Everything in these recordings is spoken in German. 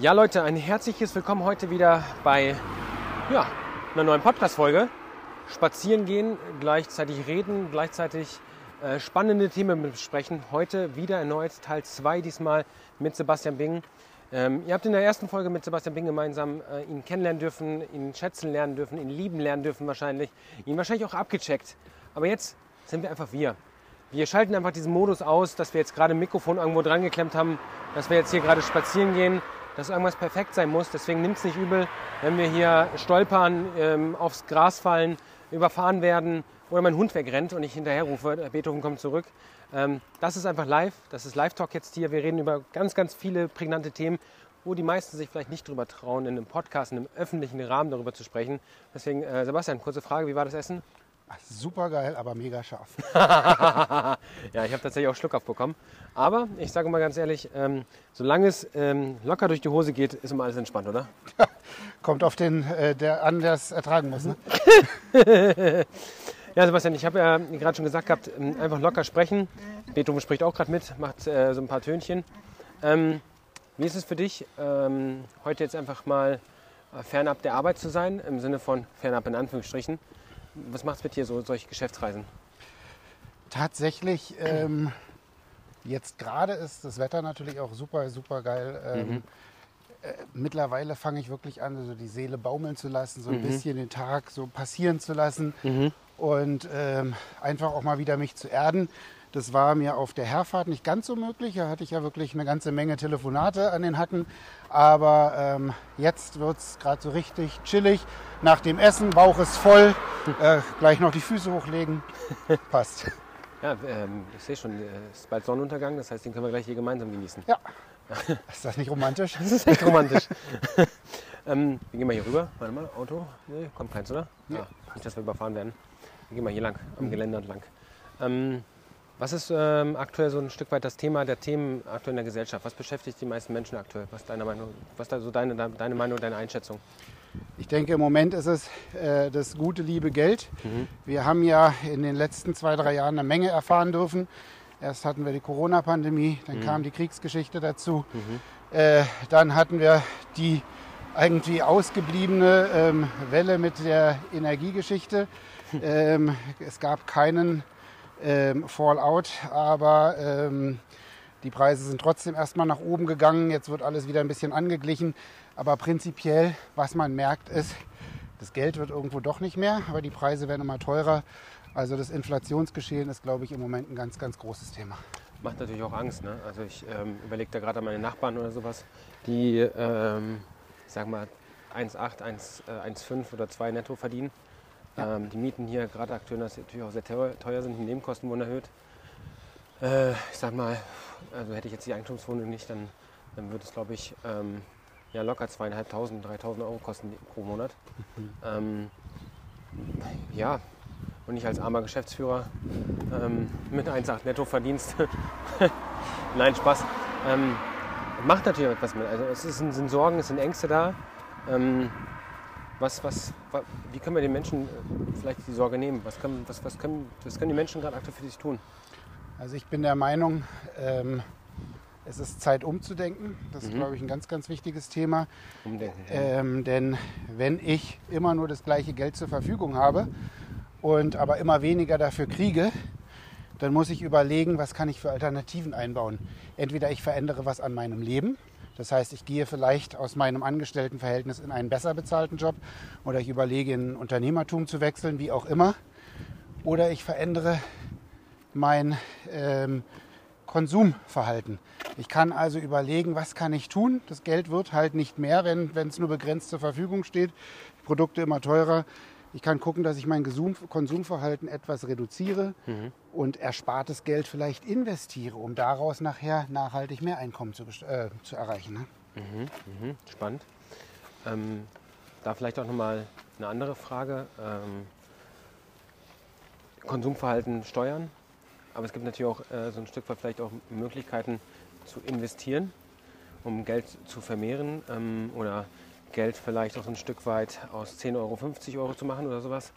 Ja, Leute, ein herzliches Willkommen heute wieder bei ja, einer neuen Podcast-Folge. Spazieren gehen, gleichzeitig reden, gleichzeitig äh, spannende Themen besprechen. Heute wieder erneut Teil 2, diesmal mit Sebastian Bing. Ähm, ihr habt in der ersten Folge mit Sebastian Bing gemeinsam äh, ihn kennenlernen dürfen, ihn schätzen lernen dürfen, ihn lieben lernen dürfen wahrscheinlich, ihn wahrscheinlich auch abgecheckt. Aber jetzt sind wir einfach wir. Wir schalten einfach diesen Modus aus, dass wir jetzt gerade ein Mikrofon irgendwo dran geklemmt haben, dass wir jetzt hier gerade spazieren gehen, dass irgendwas perfekt sein muss. Deswegen nimmt es nicht übel, wenn wir hier stolpern, ähm, aufs Gras fallen, überfahren werden oder mein Hund wegrennt und ich hinterher rufe, Beethoven kommt zurück. Ähm, das ist einfach live, das ist Live-Talk jetzt hier. Wir reden über ganz, ganz viele prägnante Themen, wo die meisten sich vielleicht nicht drüber trauen, in einem Podcast, in einem öffentlichen Rahmen darüber zu sprechen. Deswegen, äh, Sebastian, kurze Frage, wie war das Essen? Super geil, aber mega scharf. ja, ich habe tatsächlich auch Schluck aufbekommen. Aber ich sage mal ganz ehrlich, ähm, solange es ähm, locker durch die Hose geht, ist immer alles entspannt, oder? Kommt auf den, äh, der an, der es ertragen muss. Ne? ja, Sebastian, ich habe ja gerade schon gesagt gehabt, ähm, einfach locker sprechen. Beethoven spricht auch gerade mit, macht äh, so ein paar Tönchen. Ähm, wie ist es für dich, ähm, heute jetzt einfach mal äh, fernab der Arbeit zu sein, im Sinne von fernab in Anführungsstrichen? Was macht es mit dir so, solche Geschäftsreisen? Tatsächlich, ähm, jetzt gerade ist das Wetter natürlich auch super, super geil. Ähm, mhm. äh, mittlerweile fange ich wirklich an, so die Seele baumeln zu lassen, so ein mhm. bisschen den Tag so passieren zu lassen mhm. und ähm, einfach auch mal wieder mich zu erden. Das war mir auf der Herfahrt nicht ganz so möglich. Da hatte ich ja wirklich eine ganze Menge Telefonate an den Hacken. Aber ähm, jetzt wird es gerade so richtig chillig. Nach dem Essen, Bauch ist voll. Äh, gleich noch die Füße hochlegen. Passt. Ja, ähm, ich sehe schon, es ist bald Sonnenuntergang. Das heißt, den können wir gleich hier gemeinsam genießen. Ja. ist das nicht romantisch? Das ist echt romantisch. ähm, wir gehen mal hier rüber. Warte mal, Auto. Nee, kommt keins, oder? Ja. Ah, nicht, dass wir überfahren werden. Wir gehen mal hier lang, am mhm. Geländer entlang. Ähm, was ist ähm, aktuell so ein Stück weit das Thema der Themen aktuell in der Gesellschaft? Was beschäftigt die meisten Menschen aktuell? Was ist deine Meinung, was ist so deine, deine Meinung, deine Einschätzung? Ich denke, im Moment ist es äh, das gute, liebe Geld. Mhm. Wir haben ja in den letzten zwei, drei Jahren eine Menge erfahren dürfen. Erst hatten wir die Corona-Pandemie, dann mhm. kam die Kriegsgeschichte dazu. Mhm. Äh, dann hatten wir die irgendwie ausgebliebene ähm, Welle mit der Energiegeschichte. ähm, es gab keinen ähm, Fallout, aber ähm, die Preise sind trotzdem erstmal nach oben gegangen. Jetzt wird alles wieder ein bisschen angeglichen. Aber prinzipiell, was man merkt, ist, das Geld wird irgendwo doch nicht mehr, aber die Preise werden immer teurer. Also das Inflationsgeschehen ist, glaube ich, im Moment ein ganz, ganz großes Thema. Macht natürlich auch Angst. Ne? Also ich ähm, überlege da gerade an meine Nachbarn oder sowas, die, ähm, ich sag mal, 1,8, 1,5 oder 2 netto verdienen. Ähm, die Mieten hier gerade aktuell natürlich auch sehr teuer, sind, die Nebenkosten wurden erhöht. Äh, ich sag mal, also hätte ich jetzt die Eigentumswohnung nicht, dann, dann würde es, glaube ich, ähm, ja, locker 2.500, 3.000 Euro kosten pro Monat. Mhm. Ähm, ja, und ich als armer Geschäftsführer ähm, mit 1,8 Nettoverdienst. Nein, Spaß. Ähm, macht natürlich etwas mit. Also es ist, sind Sorgen, es sind Ängste da. Ähm, was, was, wie können wir den Menschen äh, vielleicht die Sorge nehmen? Was können, was, was können, was können die Menschen gerade aktuell für sich tun? Also ich bin der Meinung, ähm, es ist Zeit umzudenken. Das ist, mhm. glaube ich, ein ganz, ganz wichtiges Thema. Umdenken. Ähm, denn wenn ich immer nur das gleiche Geld zur Verfügung habe und aber immer weniger dafür kriege, dann muss ich überlegen, was kann ich für Alternativen einbauen. Entweder ich verändere was an meinem Leben, das heißt, ich gehe vielleicht aus meinem Angestelltenverhältnis in einen besser bezahlten Job oder ich überlege, in Unternehmertum zu wechseln, wie auch immer. Oder ich verändere mein ähm, Konsumverhalten. Ich kann also überlegen, was kann ich tun. Das Geld wird halt nicht mehr, wenn es nur begrenzt zur Verfügung steht. Die Produkte immer teurer. Ich kann gucken, dass ich mein Konsumverhalten etwas reduziere mhm. und erspartes Geld vielleicht investiere, um daraus nachher nachhaltig mehr Einkommen zu, äh, zu erreichen. Ne? Mhm, mh, spannend. Ähm, da vielleicht auch nochmal eine andere Frage. Ähm, Konsumverhalten steuern, aber es gibt natürlich auch äh, so ein Stück weit vielleicht auch Möglichkeiten zu investieren, um Geld zu vermehren ähm, oder Geld vielleicht auch ein Stück weit aus 10 Euro 50 Euro zu machen oder sowas.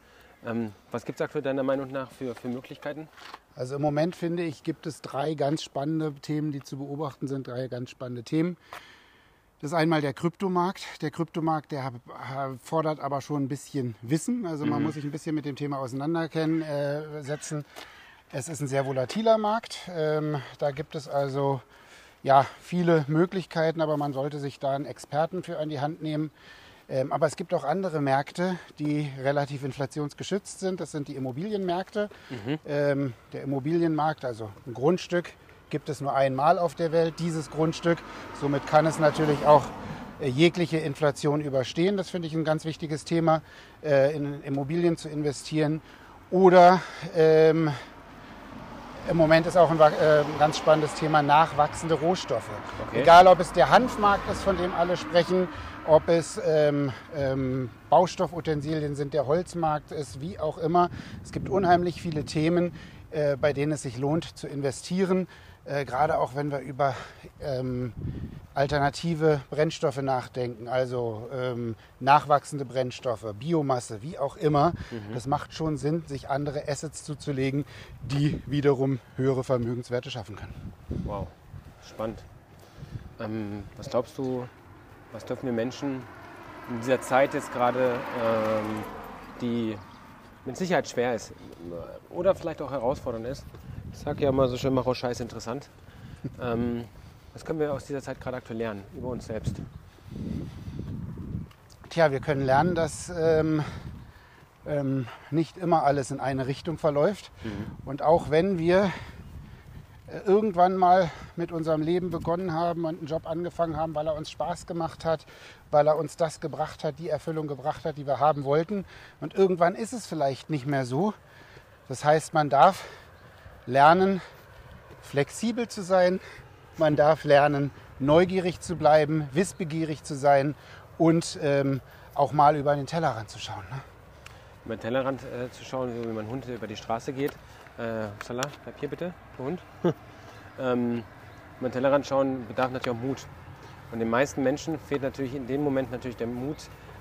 Ähm, was gibt es aktuell deiner Meinung nach für, für Möglichkeiten? Also im Moment finde ich, gibt es drei ganz spannende Themen, die zu beobachten sind, drei ganz spannende Themen. Das ist einmal der Kryptomarkt. Der Kryptomarkt, der fordert aber schon ein bisschen Wissen. Also man mhm. muss sich ein bisschen mit dem Thema auseinandersetzen. Äh, es ist ein sehr volatiler Markt. Ähm, da gibt es also ja, viele Möglichkeiten, aber man sollte sich da einen Experten für an die Hand nehmen. Ähm, aber es gibt auch andere Märkte, die relativ inflationsgeschützt sind. Das sind die Immobilienmärkte. Mhm. Ähm, der Immobilienmarkt, also ein Grundstück, gibt es nur einmal auf der Welt, dieses Grundstück. Somit kann es natürlich auch äh, jegliche Inflation überstehen. Das finde ich ein ganz wichtiges Thema, äh, in Immobilien zu investieren. Oder ähm, im Moment ist auch ein, äh, ganz spannendes Thema nachwachsende Rohstoffe. Okay. Egal, ob es der Hanfmarkt ist, von dem alle sprechen, ob es ähm, ähm, Baustoffutensilien sind, der Holzmarkt ist, wie auch immer. Es gibt unheimlich viele Themen, äh, bei denen es sich lohnt zu investieren. Äh, gerade auch wenn wir über ähm, alternative Brennstoffe nachdenken, also ähm, nachwachsende Brennstoffe, Biomasse, wie auch immer. Mhm. Das macht schon Sinn, sich andere Assets zuzulegen, die wiederum höhere Vermögenswerte schaffen können. Wow, spannend. Ähm, was glaubst du, was dürfen wir Menschen in dieser Zeit jetzt gerade, ähm, die mit Sicherheit schwer ist oder vielleicht auch herausfordernd ist, ich sage ja immer so schön, mach auch Scheiß interessant. Ähm, was können wir aus dieser Zeit gerade aktuell lernen über uns selbst? Tja, wir können lernen, dass ähm, ähm, nicht immer alles in eine Richtung verläuft. Mhm. Und auch wenn wir äh, irgendwann mal mit unserem Leben begonnen haben und einen Job angefangen haben, weil er uns Spaß gemacht hat, weil er uns das gebracht hat, die Erfüllung gebracht hat, die wir haben wollten. Und irgendwann ist es vielleicht nicht mehr so. Das heißt, man darf lernen, flexibel zu sein. Man darf lernen, neugierig zu bleiben, wissbegierig zu sein und ähm, auch mal über den Tellerrand zu schauen. Ne? Über den Tellerrand äh, zu schauen, wie mein Hund über die Straße geht. Äh, Salah, bleib hier bitte, der Hund. ähm, über den Tellerrand schauen bedarf natürlich auch Mut. Und den meisten Menschen fehlt natürlich in dem Moment natürlich der Mut,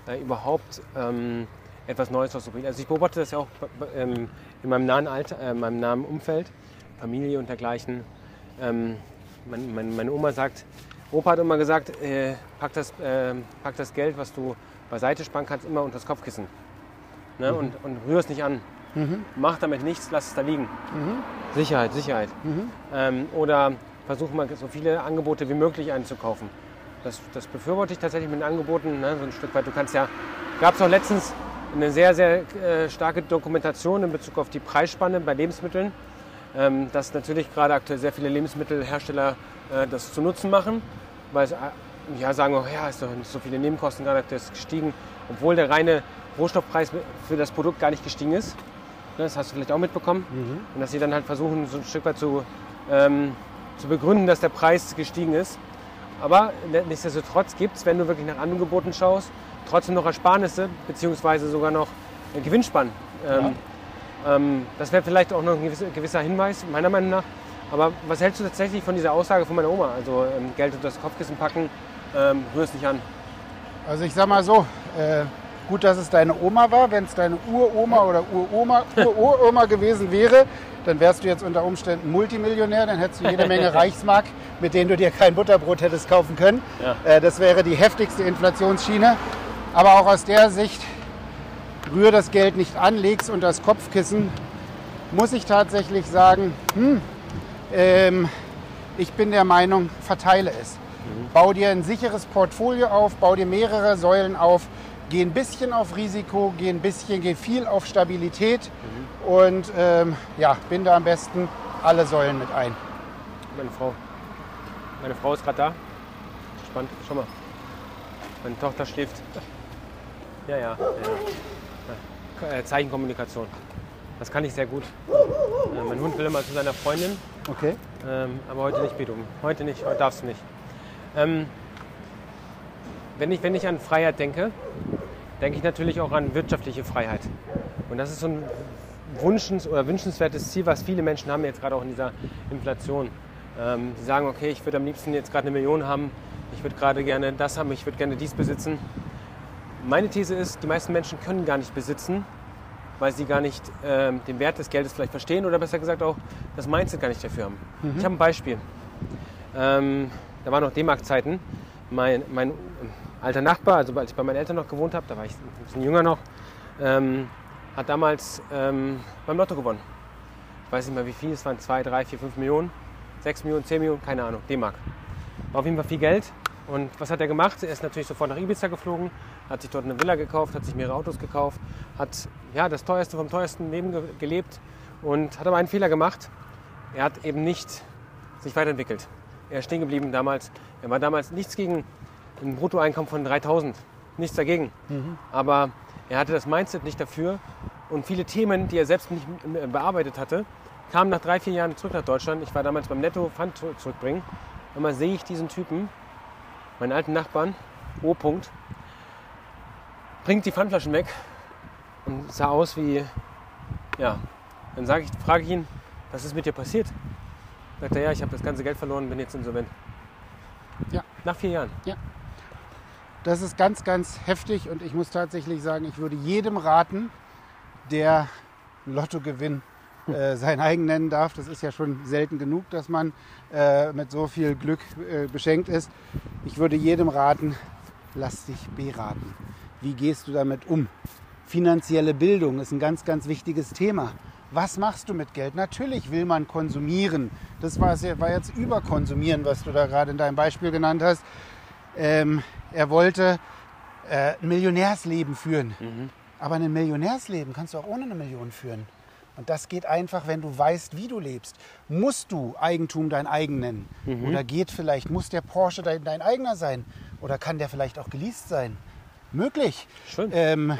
äh, überhaupt ähm, etwas Neues auszuprobieren. Also ich beobachte das ja auch ähm, in meinem nahen, Alter, äh, meinem nahen Umfeld, Familie und dergleichen. Ähm, mein, mein, meine Oma sagt, Opa hat immer gesagt, äh, pack, das, äh, pack das Geld, was du beiseite sparen kannst, immer unter das Kopfkissen. Ne? Mhm. Und, und rühr es nicht an. Mhm. Mach damit nichts, lass es da liegen. Mhm. Sicherheit, Sicherheit. Mhm. Ähm, oder versuch mal so viele Angebote wie möglich einzukaufen. Das, das befürworte ich tatsächlich mit den Angeboten, ne? so ein Stück weit. Du kannst ja, gab es auch letztens eine sehr, sehr äh, starke Dokumentation in Bezug auf die Preisspanne bei Lebensmitteln, ähm, dass natürlich gerade aktuell sehr viele Lebensmittelhersteller äh, das zu nutzen machen, weil sie äh, ja, sagen, oh, ja, ist doch so viele Nebenkosten gerade das gestiegen, obwohl der reine Rohstoffpreis für das Produkt gar nicht gestiegen ist. Ne, das hast du vielleicht auch mitbekommen. Mhm. Und dass sie dann halt versuchen, so ein Stück weit zu, ähm, zu begründen, dass der Preis gestiegen ist. Aber nichtsdestotrotz gibt es, wenn du wirklich nach Angeboten schaust, trotzdem noch Ersparnisse beziehungsweise sogar noch Gewinnspannen. Ähm, ja. ähm, das wäre vielleicht auch noch ein gewisser, gewisser, Hinweis, meiner Meinung nach. Aber was hältst du tatsächlich von dieser Aussage von meiner Oma? Also ähm, Geld unter das Kopfkissen packen, ähm, rühr es nicht an. Also ich sag mal so, äh, gut, dass es deine Oma war. Wenn es deine Uroma oder Uroma, Uroma gewesen wäre, dann wärst du jetzt unter Umständen Multimillionär, dann hättest du jede Menge Reichsmark, mit denen du dir kein Butterbrot hättest kaufen können. Ja. Äh, das wäre die heftigste Inflationsschiene. Aber auch aus der Sicht, rühr das Geld nicht an, leg's unter das Kopfkissen, muss ich tatsächlich sagen, hm, ähm, ich bin der Meinung, verteile es. Mhm. Bau dir ein sicheres Portfolio auf, bau dir mehrere Säulen auf, geh ein bisschen auf Risiko, geh ein bisschen, geh viel auf Stabilität mhm. und ähm, ja, binde am besten alle Säulen mit ein. Meine Frau, meine Frau ist gerade da. Spannend, schau mal. Meine Tochter schläft. Ja, ja. ja. Äh, Zeichenkommunikation. Das kann ich sehr gut. Äh, mein Hund will immer zu seiner Freundin. Okay. Ähm, aber heute nicht, Bedum. Heute nicht, heute darfst du nicht. Ähm, wenn, ich, wenn ich an Freiheit denke, denke ich natürlich auch an wirtschaftliche Freiheit. Und das ist so ein wünschens oder wünschenswertes Ziel, was viele Menschen haben, jetzt gerade auch in dieser Inflation. Ähm, die sagen, okay, ich würde am liebsten jetzt gerade eine Million haben, ich würde gerade gerne das haben, ich würde gerne dies besitzen. Meine These ist, die meisten Menschen können gar nicht besitzen, weil sie gar nicht ähm, den Wert des Geldes vielleicht verstehen oder besser gesagt auch das Mindset gar nicht dafür haben. Mhm. Ich habe ein Beispiel. Ähm, da waren noch D-Mark-Zeiten. mein, mein alter Nachbar, also als ich bei meinen Eltern noch gewohnt habe, da war ich ein bisschen jünger noch, ähm, hat damals ähm, beim Lotto gewonnen. Ich weiß nicht mehr wie viel, es waren 2, 3, 4, 5 Millionen, 6 Millionen, 10 Millionen, keine Ahnung, D-Mark. War auf jeden Fall viel Geld. Und was hat er gemacht? Er ist natürlich sofort nach Ibiza geflogen, hat sich dort eine Villa gekauft, hat sich mehrere Autos gekauft, hat ja, das teuerste vom teuersten Leben ge gelebt und hat aber einen Fehler gemacht. Er hat eben nicht sich weiterentwickelt. Er ist stehen geblieben damals. Er war damals nichts gegen ein Bruttoeinkommen von 3000, nichts dagegen. Mhm. Aber er hatte das Mindset nicht dafür und viele Themen, die er selbst nicht bearbeitet hatte, kamen nach drei, vier Jahren zurück nach Deutschland. Ich war damals beim Netto Pfand zurückbringen. Und mal sehe ich diesen Typen meinen alten Nachbarn, O. -Punkt, bringt die Pfandflaschen weg und sah aus wie, ja, dann sage ich, frage ich ihn, was ist mit dir passiert? Sagt er, ja, ich habe das ganze Geld verloren, bin jetzt insolvent. Ja. Nach vier Jahren. Ja. Das ist ganz, ganz heftig und ich muss tatsächlich sagen, ich würde jedem raten, der Lottogewinn äh, sein eigen nennen darf. Das ist ja schon selten genug, dass man äh, mit so viel Glück äh, beschenkt ist. Ich würde jedem raten, lass dich beraten. Wie gehst du damit um? Finanzielle Bildung ist ein ganz, ganz wichtiges Thema. Was machst du mit Geld? Natürlich will man konsumieren. Das war, war jetzt überkonsumieren, was du da gerade in deinem Beispiel genannt hast. Ähm, er wollte äh, ein Millionärsleben führen. Mhm. Aber ein Millionärsleben kannst du auch ohne eine Million führen. Und das geht einfach, wenn du weißt, wie du lebst. Musst du Eigentum dein eigen nennen? Mhm. Oder geht vielleicht, muss der Porsche dein, dein, eigener sein? Oder kann der vielleicht auch geleast sein? Möglich. Schön. Ähm,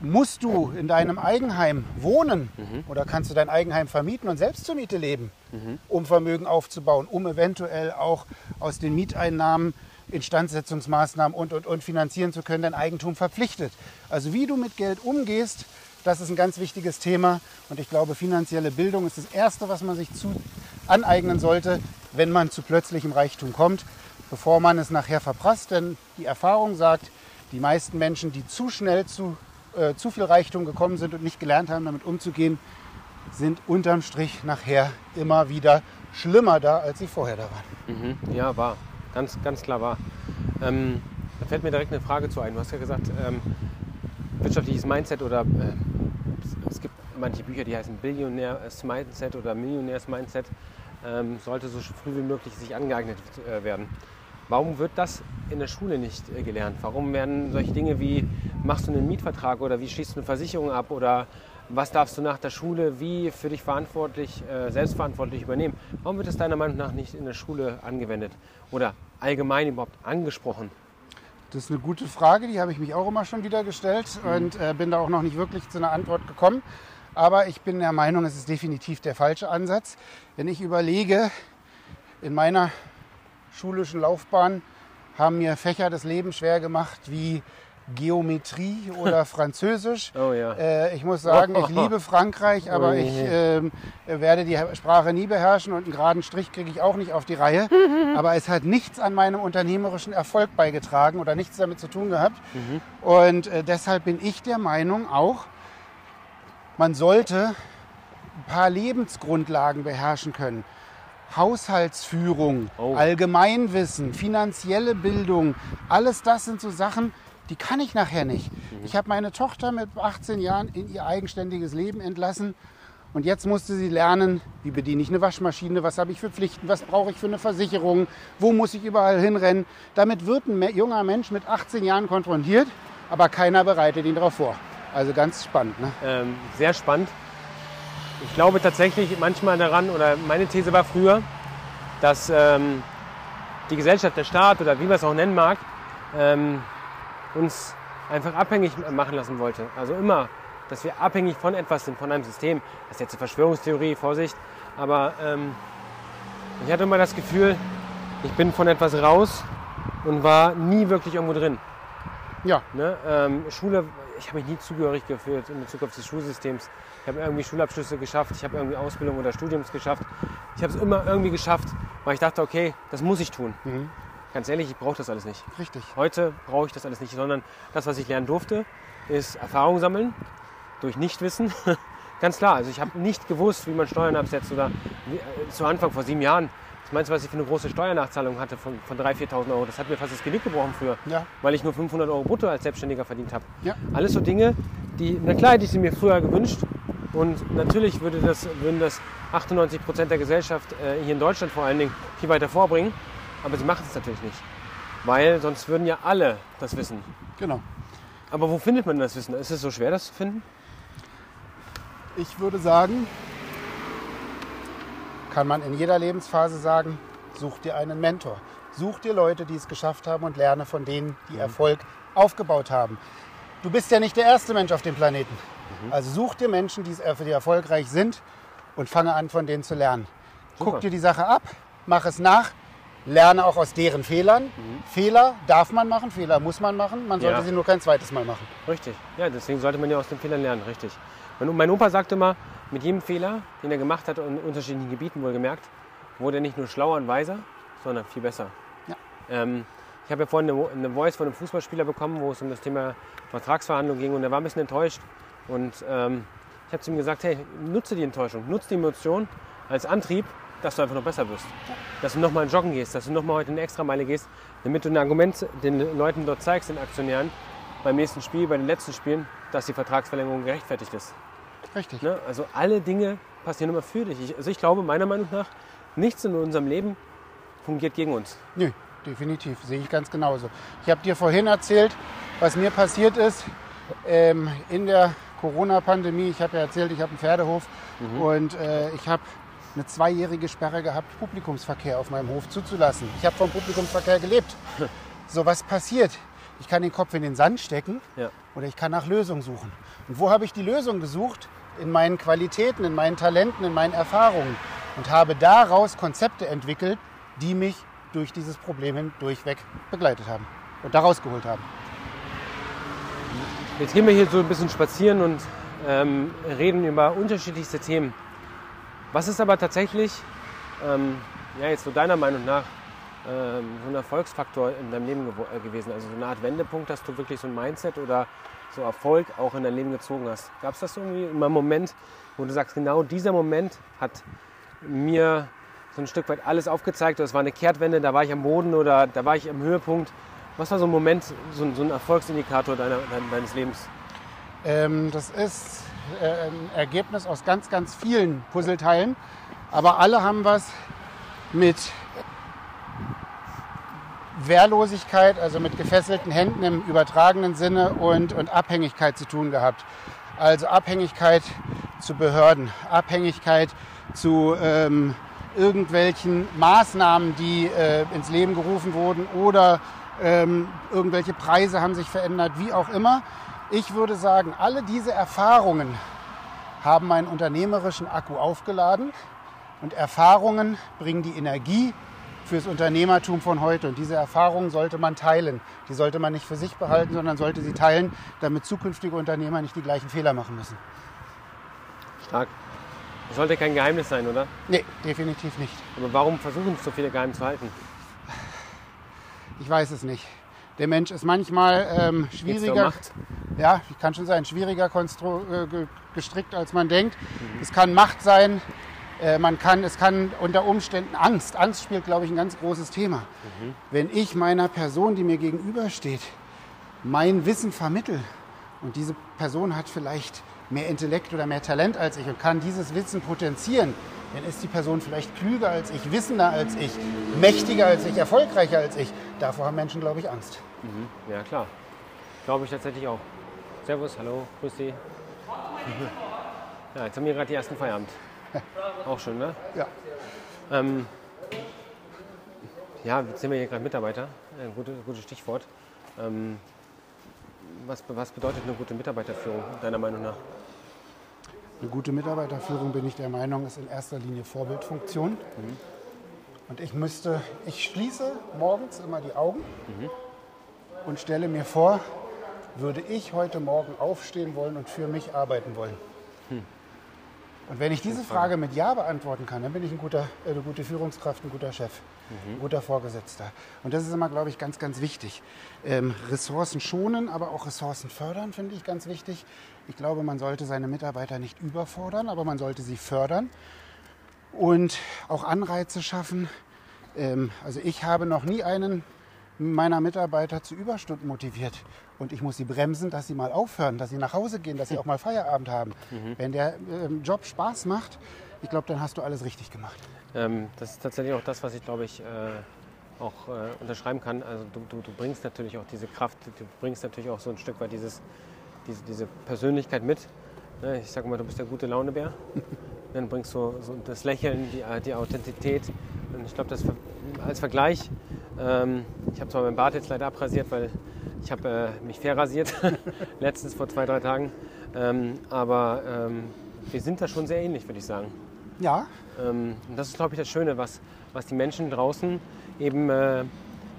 musst du in deinem Eigenheim wohnen? Mhm. Oder kannst du dein Eigenheim vermieten und selbst zur Miete leben, mhm. um Vermögen aufzubauen, um eventuell auch aus den Mieteinnahmen Instandsetzungsmaßnahmen und, und, und finanzieren zu können, dein Eigentum verpflichtet. Also wie du mit Geld umgehst, das ist ein ganz wichtiges Thema und ich glaube, finanzielle Bildung ist das Erste, was man sich zu aneignen sollte, wenn man zu plötzlichem Reichtum kommt, bevor man es nachher verprasst. Denn die Erfahrung sagt, die meisten Menschen, die zu schnell zu, äh, zu viel Reichtum gekommen sind und nicht gelernt haben, damit umzugehen, sind unterm Strich nachher immer wieder schlimmer da, als sie vorher da waren. Mhm. Ja, wahr. Ganz, ganz klar wahr. Ähm, da fällt mir direkt eine Frage zu ein. Du hast ja gesagt, ähm, wirtschaftliches Mindset oder äh, es gibt manche Bücher, die heißen Billionärs-Mindset oder Millionärs-Mindset, ähm, sollte so früh wie möglich sich angeeignet äh, werden. Warum wird das in der Schule nicht äh, gelernt? Warum werden solche Dinge wie, machst du einen Mietvertrag oder wie schließt du eine Versicherung ab oder was darfst du nach der Schule wie für dich verantwortlich, äh, selbstverantwortlich übernehmen? Warum wird das deiner Meinung nach nicht in der Schule angewendet oder allgemein überhaupt angesprochen? Das ist eine gute Frage, die habe ich mich auch immer schon wieder gestellt mhm. und äh, bin da auch noch nicht wirklich zu einer Antwort gekommen. Aber ich bin der Meinung, es ist definitiv der falsche Ansatz. Wenn ich überlege, in meiner schulischen Laufbahn haben mir Fächer das Leben schwer gemacht wie Geometrie oder Französisch. Oh ja. Äh, ich muss sagen, ich liebe Frankreich, aber oh ich äh, werde die Sprache nie beherrschen und einen geraden Strich kriege ich auch nicht auf die Reihe. aber es hat nichts an meinem unternehmerischen Erfolg beigetragen oder nichts damit zu tun gehabt. Mhm. Und äh, deshalb bin ich der Meinung auch, man sollte ein paar Lebensgrundlagen beherrschen können. Haushaltsführung, oh. Allgemeinwissen, finanzielle Bildung, alles das sind so Sachen, die kann ich nachher nicht. Mhm. Ich habe meine Tochter mit 18 Jahren in ihr eigenständiges Leben entlassen und jetzt musste sie lernen, wie bediene ich eine Waschmaschine, was habe ich für Pflichten, was brauche ich für eine Versicherung, wo muss ich überall hinrennen. Damit wird ein junger Mensch mit 18 Jahren konfrontiert, aber keiner bereitet ihn darauf vor. Also ganz spannend. Ne? Ähm, sehr spannend. Ich glaube tatsächlich manchmal daran, oder meine These war früher, dass ähm, die Gesellschaft, der Staat oder wie man es auch nennen mag, ähm, uns einfach abhängig machen lassen wollte. Also immer, dass wir abhängig von etwas sind, von einem System. Das ist jetzt eine Verschwörungstheorie, Vorsicht. Aber ähm, ich hatte immer das Gefühl, ich bin von etwas raus und war nie wirklich irgendwo drin. Ja. Ne? Ähm, Schule, ich habe mich nie zugehörig gefühlt in Bezug auf des Schulsystems. Ich habe irgendwie Schulabschlüsse geschafft, ich habe irgendwie Ausbildung oder Studiums geschafft. Ich habe es immer irgendwie geschafft, weil ich dachte, okay, das muss ich tun. Mhm. Ganz ehrlich, ich brauche das alles nicht. Richtig. Heute brauche ich das alles nicht, sondern das, was ich lernen durfte, ist Erfahrung sammeln durch Nichtwissen. Ganz klar, also ich habe nicht gewusst, wie man Steuern absetzt oder äh, zu Anfang vor sieben Jahren Was meinst du, was ich für eine große Steuernachzahlung hatte von, von 3.000, 4.000 Euro? Das hat mir fast das Genick gebrochen früher, Ja. weil ich nur 500 Euro brutto als Selbstständiger verdient habe. Ja. Alles so Dinge, die, na klar, hätte ich mir früher gewünscht. Und natürlich würde das, würden das 98 Prozent der Gesellschaft äh, hier in Deutschland vor allen Dingen viel weiter vorbringen. Aber sie machen es natürlich nicht. Weil sonst würden ja alle das wissen. Genau. Aber wo findet man das Wissen? Ist es so schwer, das zu finden? Ich würde sagen, kann man in jeder Lebensphase sagen, such dir einen Mentor. Such dir Leute, die es geschafft haben und lerne von denen, die Erfolg aufgebaut haben. Du bist ja nicht der erste Mensch auf dem Planeten. Also such dir Menschen, die, es- die erfolgreich sind und fange an, von denen zu lernen. Super. Guck dir die Sache ab, mach es nach, lerne auch aus deren Fehlern. Fehler darf man machen, Fehler muss man machen. Man sollte Ja. sie nur kein zweites Mal machen. Richtig. Ja, deswegen sollte man ja aus den Fehlern lernen, richtig. Mein, Opa sagte immer, mit jedem Fehler, den er gemacht hat, in unterschiedlichen Gebieten wohlgemerkt, wurde er nicht nur schlauer und weiser, sondern viel besser. Ja. Ähm, ich habe ja vorhin eine, eine Voice von einem Fußballspieler bekommen, wo es um das Thema Vertragsverhandlungen ging und er war ein bisschen enttäuscht. Und ähm, ich habe zu ihm gesagt, hey, nutze die Enttäuschung, nutze die Emotion als Antrieb, dass du einfach noch besser wirst. Dass du nochmal joggen gehst, dass du nochmal heute eine Extrameile gehst, damit du ein Argument den Leuten dort zeigst, den Aktionären, beim nächsten Spiel, bei den letzten Spielen, dass die Vertragsverlängerung gerechtfertigt ist. Richtig. Ne? Also alle Dinge passieren immer für dich. Ich, also ich glaube meiner Meinung nach, nichts in unserem Leben fungiert gegen uns. Nö, definitiv, sehe ich ganz genauso. Ich habe dir vorhin erzählt, was mir passiert ist ähm, in der Corona-Pandemie. Ich habe ja erzählt, ich habe einen Pferdehof und äh, ich habe eine zweijährige Sperre gehabt, Publikumsverkehr auf meinem Hof zuzulassen. Ich habe vom Publikumsverkehr gelebt. So, was passiert? Ich kann den Kopf in den Sand stecken Ja. oder ich kann nach Lösungen suchen. Und wo habe ich die Lösung gesucht? In meinen Qualitäten, in meinen Talenten, in meinen Erfahrungen. Und habe daraus Konzepte entwickelt, die mich durch dieses Problem hin durchweg begleitet haben und da rausgeholt haben. Jetzt gehen wir hier so ein bisschen spazieren und ähm, reden über unterschiedlichste Themen. Was ist aber tatsächlich, ähm, ja jetzt so deiner Meinung nach, ähm, so ein Erfolgsfaktor in deinem Leben gewo- äh, gewesen? Also so eine Art Wendepunkt, dass du wirklich so ein Mindset oder so Erfolg auch in dein Leben gezogen hast. Gab es das irgendwie immer einen Moment, wo du sagst, genau dieser Moment hat mir so ein Stück weit alles aufgezeigt, es war eine Kehrtwende, da war ich am Boden oder da war ich am Höhepunkt. Was war so ein Moment, so ein, so ein Erfolgsindikator deiner, dein- deines Lebens? Ähm, das ist äh, ein Ergebnis aus ganz, ganz vielen Puzzleteilen, aber alle haben was mit Wehrlosigkeit, also mit gefesselten Händen im übertragenen Sinne und, und Abhängigkeit zu tun gehabt. Also Abhängigkeit zu Behörden, Abhängigkeit zu ähm, irgendwelchen Maßnahmen, die äh, ins Leben gerufen wurden oder ähm, irgendwelche Preise haben sich verändert, wie auch immer. Ich würde sagen, alle diese Erfahrungen haben meinen unternehmerischen Akku aufgeladen und Erfahrungen bringen die Energie fürs Unternehmertum von heute. Und diese Erfahrungen sollte man teilen. Die sollte man nicht für sich behalten, sondern sollte sie teilen, damit zukünftige Unternehmer nicht die gleichen Fehler machen müssen. Stark. Das sollte kein Geheimnis sein, oder? Nee, definitiv nicht. Aber warum versuchen es so viele geheim zu halten? Ich weiß es nicht. Der Mensch ist manchmal ähm, schwieriger. Ja, kann schon sein, schwieriger äh, ge- gestrickt, als man denkt. Es kann Macht sein, äh, man kann, es kann unter Umständen Angst. Angst spielt, glaube ich, ein ganz großes Thema. Wenn ich meiner Person, die mir gegenübersteht, mein Wissen vermittel und diese Person hat vielleicht mehr Intellekt oder mehr Talent als ich und kann dieses Wissen potenzieren, dann ist die Person vielleicht klüger als ich, wissender als ich, mächtiger als ich, erfolgreicher als ich. Davor haben Menschen, glaube ich, Angst. Ja, klar. Glaube ich tatsächlich auch. Servus, hallo, grüß Sie. Ja, jetzt haben wir gerade die ersten Feierabend. Auch schön, ne? Ja. Ähm, ja, jetzt sind wir hier gerade Mitarbeiter. Ein gutes, gutes Stichwort. Ähm, was, was bedeutet eine gute Mitarbeiterführung, deiner Meinung nach? Eine gute Mitarbeiterführung, bin ich der Meinung, ist in erster Linie Vorbildfunktion. Und ich müsste, ich schließe morgens immer die Augen und stelle mir vor, würde ich heute Morgen aufstehen wollen und für mich arbeiten wollen. Und wenn ich diese Frage mit Ja beantworten kann, dann bin ich ein guter, äh, eine gute Führungskraft, ein guter Chef, ein guter Vorgesetzter. Und das ist immer, glaube ich, ganz, ganz wichtig. Ähm, Ressourcen schonen, aber auch Ressourcen fördern, finde ich ganz wichtig. Ich glaube, man sollte seine Mitarbeiter nicht überfordern, aber man sollte sie fördern und auch Anreize schaffen, Ähm, also ich habe noch nie einen meiner Mitarbeiter zu Überstunden motiviert. Und ich muss sie bremsen, dass sie mal aufhören, dass sie nach Hause gehen, dass sie auch mal Feierabend haben. Mhm. Wenn der ähm, Job Spaß macht, ich glaube, dann hast du alles richtig gemacht. Ähm, das ist tatsächlich auch das, was ich, glaube ich, äh, auch äh, unterschreiben kann. Also du, du, du, bringst natürlich auch diese Kraft, du bringst natürlich auch so ein Stück weit dieses, diese, diese Persönlichkeit mit. Ne? Ich sage mal, du bist der gute Launebär. Dann bringst du so das Lächeln, die, die Authentizität. Und ich glaube, das als Vergleich, ähm, ich habe zwar meinen Bart jetzt leider abrasiert, weil ich habe äh, mich verrasiert, letztens vor zwei, drei Tagen. Ähm, aber ähm, wir sind da schon sehr ähnlich, würde ich sagen. Ja. Ähm, und das ist, glaube ich, das Schöne, was, was die Menschen draußen eben äh,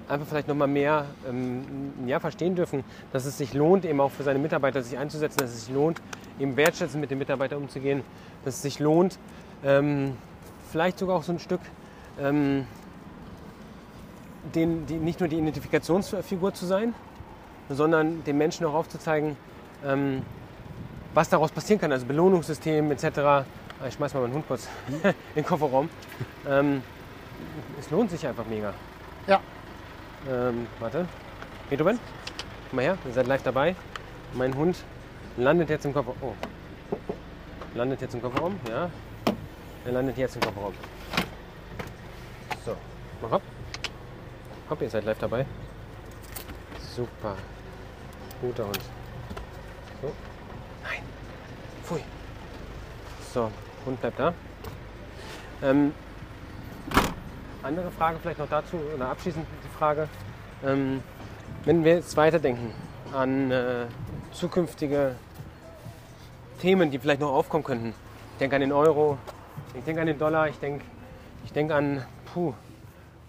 einfach vielleicht noch mal mehr ähm, ja, verstehen dürfen, dass es sich lohnt, eben auch für seine Mitarbeiter sich einzusetzen, dass es sich lohnt, eben wertschätzend mit den Mitarbeitern umzugehen, dass es sich lohnt, ähm, vielleicht sogar auch so ein Stück ähm, den, die, nicht nur die Identifikationsfigur zu sein, sondern den Menschen auch aufzuzeigen, ähm, was daraus passieren kann, also Belohnungssystem etc. Ah, ich schmeiß mal meinen Hund kurz in den Kofferraum. Ähm, es lohnt sich einfach mega. Ja. Ähm, warte. Beethoven, komm mal her, ihr seid live dabei. Mein Hund landet jetzt im Kofferraum. Oh. Landet jetzt im Kofferraum, ja. Er landet jetzt im Kofferraum. So, mach ab. Hopp, ihr seid live dabei. Super. Guter Hund. So. Nein. Pfui. So, Hund bleibt da. Ähm, andere Frage vielleicht noch dazu oder abschließend die Frage. Ähm, wenn wir jetzt weiterdenken an äh, zukünftige Themen, die vielleicht noch aufkommen könnten. Ich denke an den Euro, ich denke an den Dollar, ich denke ich denk an puh,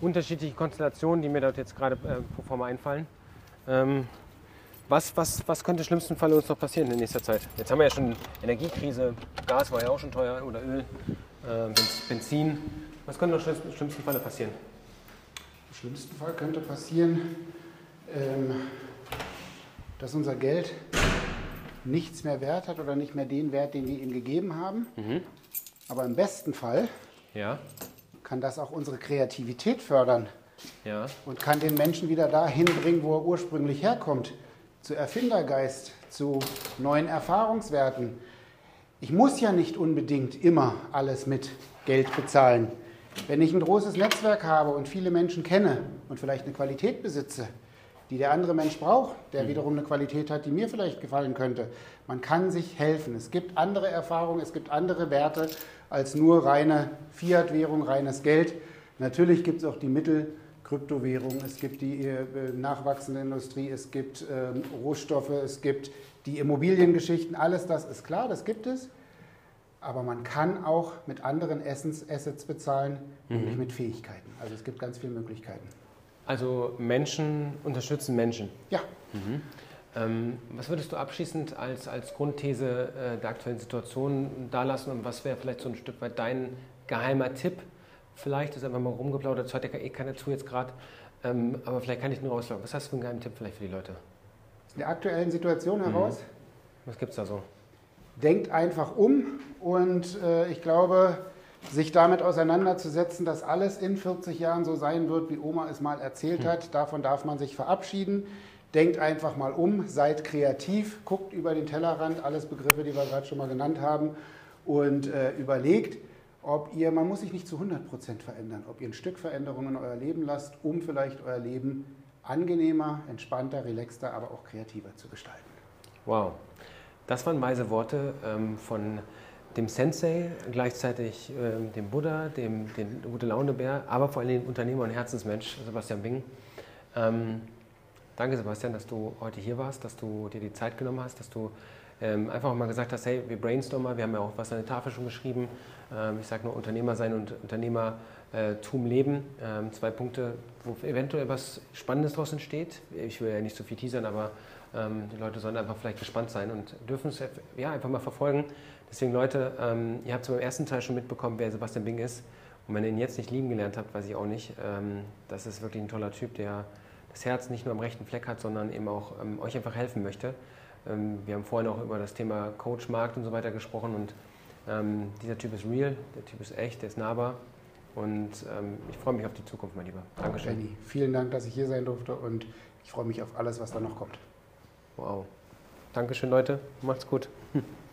unterschiedliche Konstellationen, die mir dort jetzt gerade äh, pro forma einfallen. Ähm, was, was, was könnte im schlimmsten Fall uns noch passieren in nächster Zeit? Jetzt haben wir ja schon Energiekrise, Gas war ja auch schon teuer oder Öl, äh, Benzin. Was könnte noch im schlimmsten Fall passieren? Im schlimmsten Fall könnte passieren, ähm, dass unser Geld nichts mehr wert hat oder nicht mehr den Wert, den wir ihm gegeben haben. Mhm. Aber im besten Fall ja. Kann das auch unsere Kreativität fördern ja. und kann den Menschen wieder dahin bringen, wo er ursprünglich herkommt zu Erfindergeist, zu neuen Erfahrungswerten. Ich muss ja nicht unbedingt immer alles mit Geld bezahlen. Wenn ich ein großes Netzwerk habe und viele Menschen kenne und vielleicht eine Qualität besitze, die der andere Mensch braucht, der mhm. wiederum eine Qualität hat, die mir vielleicht gefallen könnte. Man kann sich helfen. Es gibt andere Erfahrungen, es gibt andere Werte als nur reine Fiat-Währung, reines Geld. Natürlich gibt es auch die Mittel, Kryptowährung, es gibt die äh, nachwachsende Industrie, es gibt äh, Rohstoffe, es gibt die Immobiliengeschichten, alles das ist klar, das gibt es. Aber man kann auch mit anderen Essens Assets bezahlen, mhm. nämlich mit Fähigkeiten. Also es gibt ganz viele Möglichkeiten. Also Menschen unterstützen Menschen. Ja. Mhm. Ähm, was würdest du abschließend als, als Grundthese äh, der aktuellen Situation dalassen und was wäre vielleicht so ein Stück weit dein geheimer Tipp vielleicht, ist einfach mal rumgeplaudert, das hört ja eh keiner zu jetzt gerade, ähm, aber vielleicht kann ich nur rauslaufen. Was hast du für einen geheimen Tipp vielleicht für die Leute? Aus der aktuellen Situation mhm. heraus? Mhm. Was gibt es da so? Denkt einfach um und äh, ich glaube, sich damit auseinanderzusetzen, dass alles in 40 Jahren so sein wird, wie Oma es mal erzählt mhm. hat, davon darf man sich verabschieden. Denkt einfach mal um, seid kreativ, guckt über den Tellerrand, alles Begriffe, die wir gerade schon mal genannt haben, und äh, überlegt, ob ihr, man muss sich nicht zu 100 Prozent verändern, ob ihr ein Stück Veränderung in euer Leben lasst, um vielleicht euer Leben angenehmer, entspannter, relaxter, aber auch kreativer zu gestalten. Wow, das waren weise Worte ähm, von dem Sensei, gleichzeitig ähm, dem Buddha, dem, dem gute Launebär, aber vor allem dem Unternehmer und Herzensmensch Sebastian Bing. Ähm, danke Sebastian, dass du heute hier warst, dass du dir die Zeit genommen hast, dass du ähm, einfach mal gesagt hast, hey, wir brainstormen wir haben ja auch was an der Tafel schon geschrieben. Ähm, ich sage nur Unternehmer sein und Unternehmertum leben. Ähm, zwei Punkte, wo eventuell was Spannendes daraus entsteht. Ich will ja nicht so viel teasern, aber ähm, die Leute sollen einfach vielleicht gespannt sein und dürfen es ja, einfach mal verfolgen. Deswegen Leute, ähm, ihr habt es beim ersten Teil schon mitbekommen, wer Sebastian Bing ist. Und wenn ihr ihn jetzt nicht lieben gelernt habt, weiß ich auch nicht. Ähm, das ist wirklich ein toller Typ, der das Herz nicht nur am rechten Fleck hat, sondern eben auch euch einfach helfen möchte. Ähm, wir haben vorhin auch über das Thema Coach, Markt und so weiter gesprochen und ähm, dieser Typ ist real, der Typ ist echt, der ist nahbar Und ähm, ich freue mich auf die Zukunft, mein Lieber. Dankeschön. Benny, vielen Dank, dass ich hier sein durfte und ich freue mich auf alles, was da noch kommt. Wow. Dankeschön, Leute. Macht's gut.